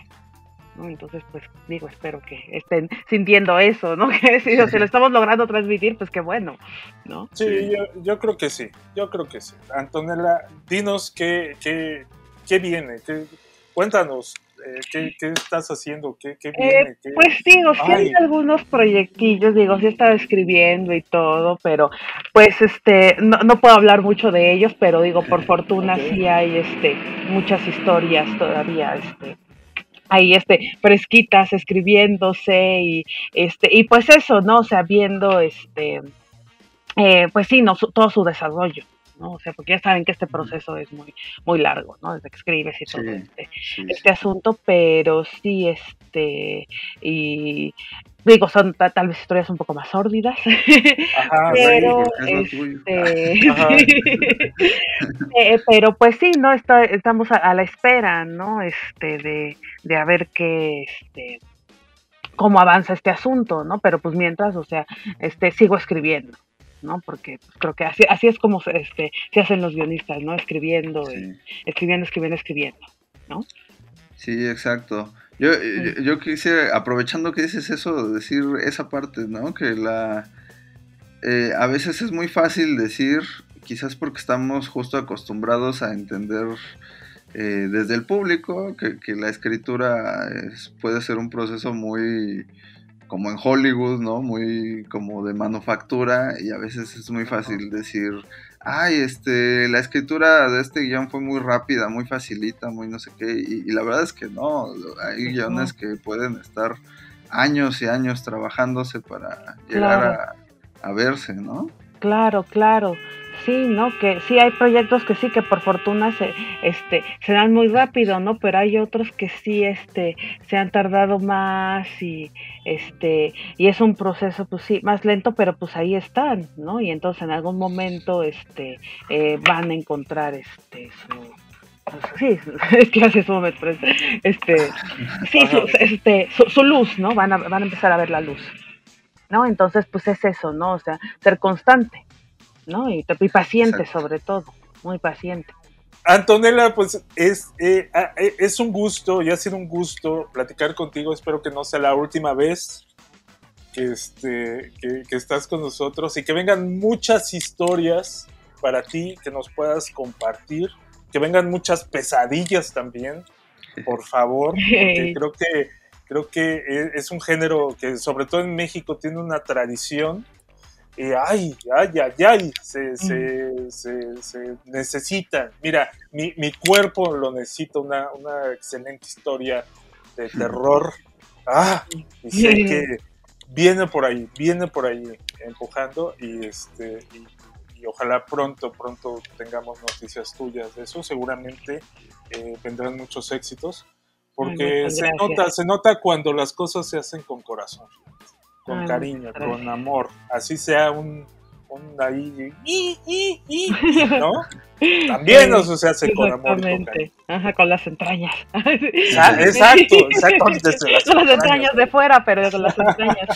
¿no? Entonces, pues digo, espero que estén sintiendo eso, ¿no? Que si se lo estamos logrando transmitir, pues qué bueno, ¿no? Sí, Sí. Yo, yo creo que sí. Yo creo que sí. Antonella, dinos qué, qué, qué viene. Qué, cuéntanos. Eh, ¿qué, qué estás haciendo? ¿Qué, qué viene? ¿Qué- Pues digo, sí hay Ay. algunos proyectillos, digo, sí he estado escribiendo y todo, pero pues este, no, no puedo hablar mucho de ellos, pero digo, por fortuna sí hay este, muchas historias todavía, este, ahí este, fresquitas escribiéndose y este, y pues eso, ¿no? O sea, viendo este, eh, pues sí, no, su- todo su desarrollo. ¿No? O sea, porque ya saben que este proceso es muy, muy largo, ¿no? Desde que escribes y todo Sí. este, sí, este asunto, pero sí, este, y digo, son ta- tal vez historias un poco más sórdidas, Ajá, pero, es este, Ajá. eh, pero pues sí, ¿no? Está, estamos a, a la espera, ¿no? Este, de, de a ver qué, este, cómo avanza este asunto, ¿no? Pero pues mientras, o sea, este, sigo escribiendo. ¿No? Porque pues, creo que así, así es como se, este, se hacen los guionistas, ¿no? Escribiendo, Sí. escribiendo, escribiendo, escribiendo, ¿no? Sí, exacto. Yo, yo, yo quisiera, aprovechando que dices eso, decir esa parte, ¿no? Que la... eh, a veces es muy fácil decir, quizás porque estamos justo acostumbrados a entender eh, desde el público que, que la escritura es- puede ser un proceso muy como en Hollywood, ¿no? Muy como de manufactura y a veces es muy fácil decir, ay, este, la escritura de este guion fue muy rápida, muy facilita, muy no sé qué, y, y la verdad es que no, hay guiones que pueden estar años y años trabajándose para llegar Claro. a, a verse, ¿no? Claro, claro. Sí, ¿no? Que sí hay proyectos que sí, que por fortuna se, este, se dan muy rápido, ¿no? Pero hay otros que sí, este, se han tardado más y, este, y es un proceso, pues sí, más lento, pero pues ahí están, ¿no? Y entonces en algún momento, este, eh, van a encontrar, este, su, pues, sí, es que hace su momento, este, este, sí, su, este, su, su luz, ¿no? Van a, van a empezar a ver la luz. ¿no? Entonces, pues es eso, ¿no? O sea, ser constante, ¿no? Y, y paciente Exacto. sobre todo, muy paciente. Antonella, pues es, eh, ah, eh, es un gusto y ha sido un gusto platicar contigo. Espero que no sea la última vez que, este, que, que estás con nosotros y que vengan muchas historias para ti que nos puedas compartir, que vengan muchas pesadillas también, por favor, porque creo que creo que e- es un género que sobre todo en México tiene una tradición y ay, ay, ay, ay, se, se, se, se necesita. Mira, mi, mi cuerpo lo necesita, una, una excelente historia de terror. Ah, y sé que viene por ahí, viene por ahí empujando y este y, y ojalá pronto, pronto tengamos noticias tuyas de eso. Seguramente eh, vendrán muchos éxitos porque se nota, se nota cuando las cosas se hacen con corazón, con Ay, cariño, muchas con amor, así sea un, un ahí, y- y- y, ¿no? También eso se hace con amor y con cariño. Ajá, con las entrañas. Exa- Exacto, exacto, desde las Con las entrañas. entrañas de fuera, pero con las entrañas.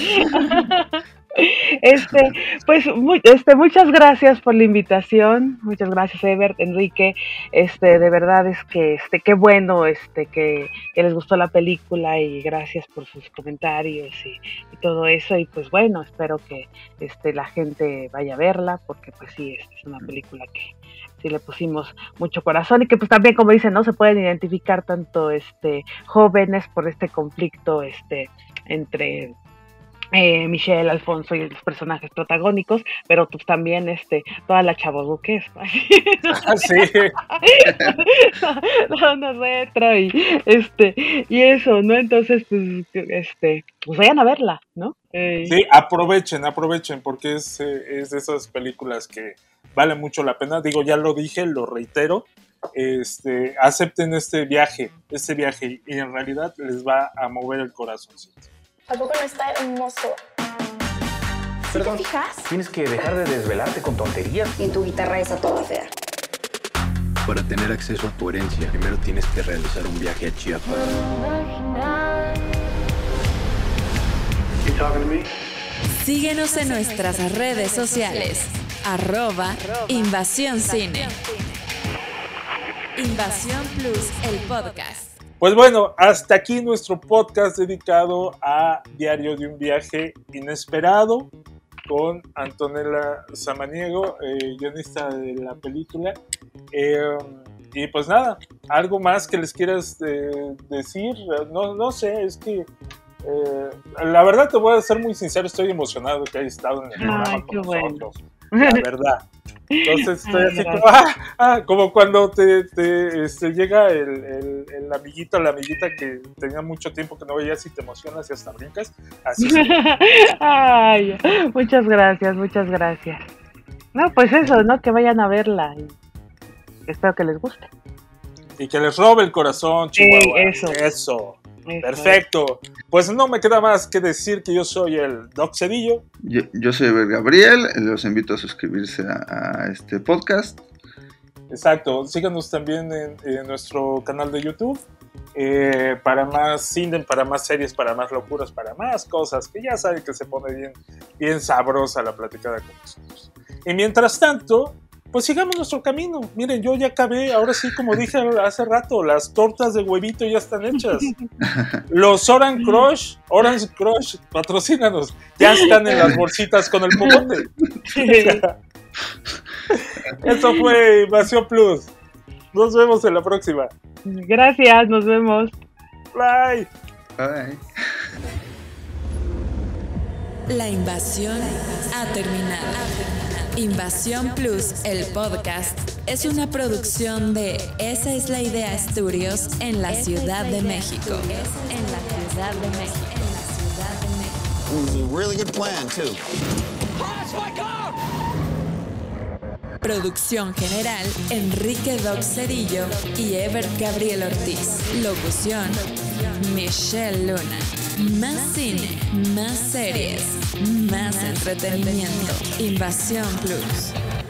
Este, pues, este, muchas gracias por la invitación, muchas gracias Ebert, Enrique, este, de verdad es que, este, qué bueno, este, que, que les gustó la película y gracias por sus comentarios y, y todo eso. Y pues bueno, espero que, este, la gente vaya a verla porque pues sí, es una película que sí le pusimos mucho corazón y que pues también como dicen, no se pueden identificar tanto, este, jóvenes por este conflicto, este, entre eh, Michelle, Alfonso y los personajes protagónicos, pero pues también este, toda la chaboduques. Ah, sí. la onda retro y este, y eso, ¿no? Entonces, pues, este, pues vayan a verla, ¿no? Eh, Sí, aprovechen, aprovechen, porque es, eh, es de esas películas que vale mucho la pena. Digo, ya lo dije, lo reitero. Este, acepten este viaje, este viaje, y en realidad les va a mover el corazón. ¿A poco no está hermoso? Perdón, ¿Te fijas? tienes que dejar de desvelarte con tonterías. Y en tu guitarra esa toda fea. Para tener acceso a tu herencia, primero tienes que realizar un viaje a Chiapas. Síguenos en nuestras redes sociales. Arroba Invasión Cine. Invasión Plus, el podcast. Pues bueno, hasta aquí nuestro podcast dedicado a Diario de un viaje inesperado con Antonella Samaniego, eh, guionista de la película. Eh, y pues nada, algo más que les quieras eh, decir, no, no sé, es que eh, la verdad te voy a ser muy sincero, estoy emocionado que hayas estado en el programa Ay, con bueno. nosotros, la verdad. Entonces estoy así como, ah, ah, como cuando te, te, este, llega el, el, el amiguito, la amiguita que tenía mucho tiempo que no veías y te emocionas y hasta brincas. Así. Ay, muchas gracias, muchas gracias. No, pues eso, ¿no? Que vayan a verla y espero que les guste. Y que les robe el corazón, Chihuahua. Eso. Eso. Perfecto. Pues no me queda más que decir que yo soy el Doc Cedillo. Yo, yo soy Eber Gabriel, los invito a suscribirse a, a este podcast. Exacto. Síganos también en, en nuestro canal de YouTube. eh, para más cine, para más series, para más locuras, para más cosas, que ya saben que se pone bien, bien sabrosa la platicada con nosotros. Y mientras tanto, pues sigamos nuestro camino. Miren, yo ya acabé, ahora sí, como dije hace rato, las tortas de huevito ya están hechas. Los Orange Crush, Orange Crush, patrocínanos, ya están en las bolsitas con el popote. Esto fue Invasión Plus. Nos vemos en la próxima. Gracias, nos vemos. Bye. Bye. La invasión ha terminado. Invasión Plus, el podcast, es una producción de Esa es la idea Estudios en la Ciudad de México. En la Ciudad de México. En la Ciudad de México. It was a really good plan, too. Producción general, Enrique Doc Cedillo y Ebert Gabriel Ortiz. Locución, Michelle Luna. Más cine, más series, más entretenimiento. Invasión Plus.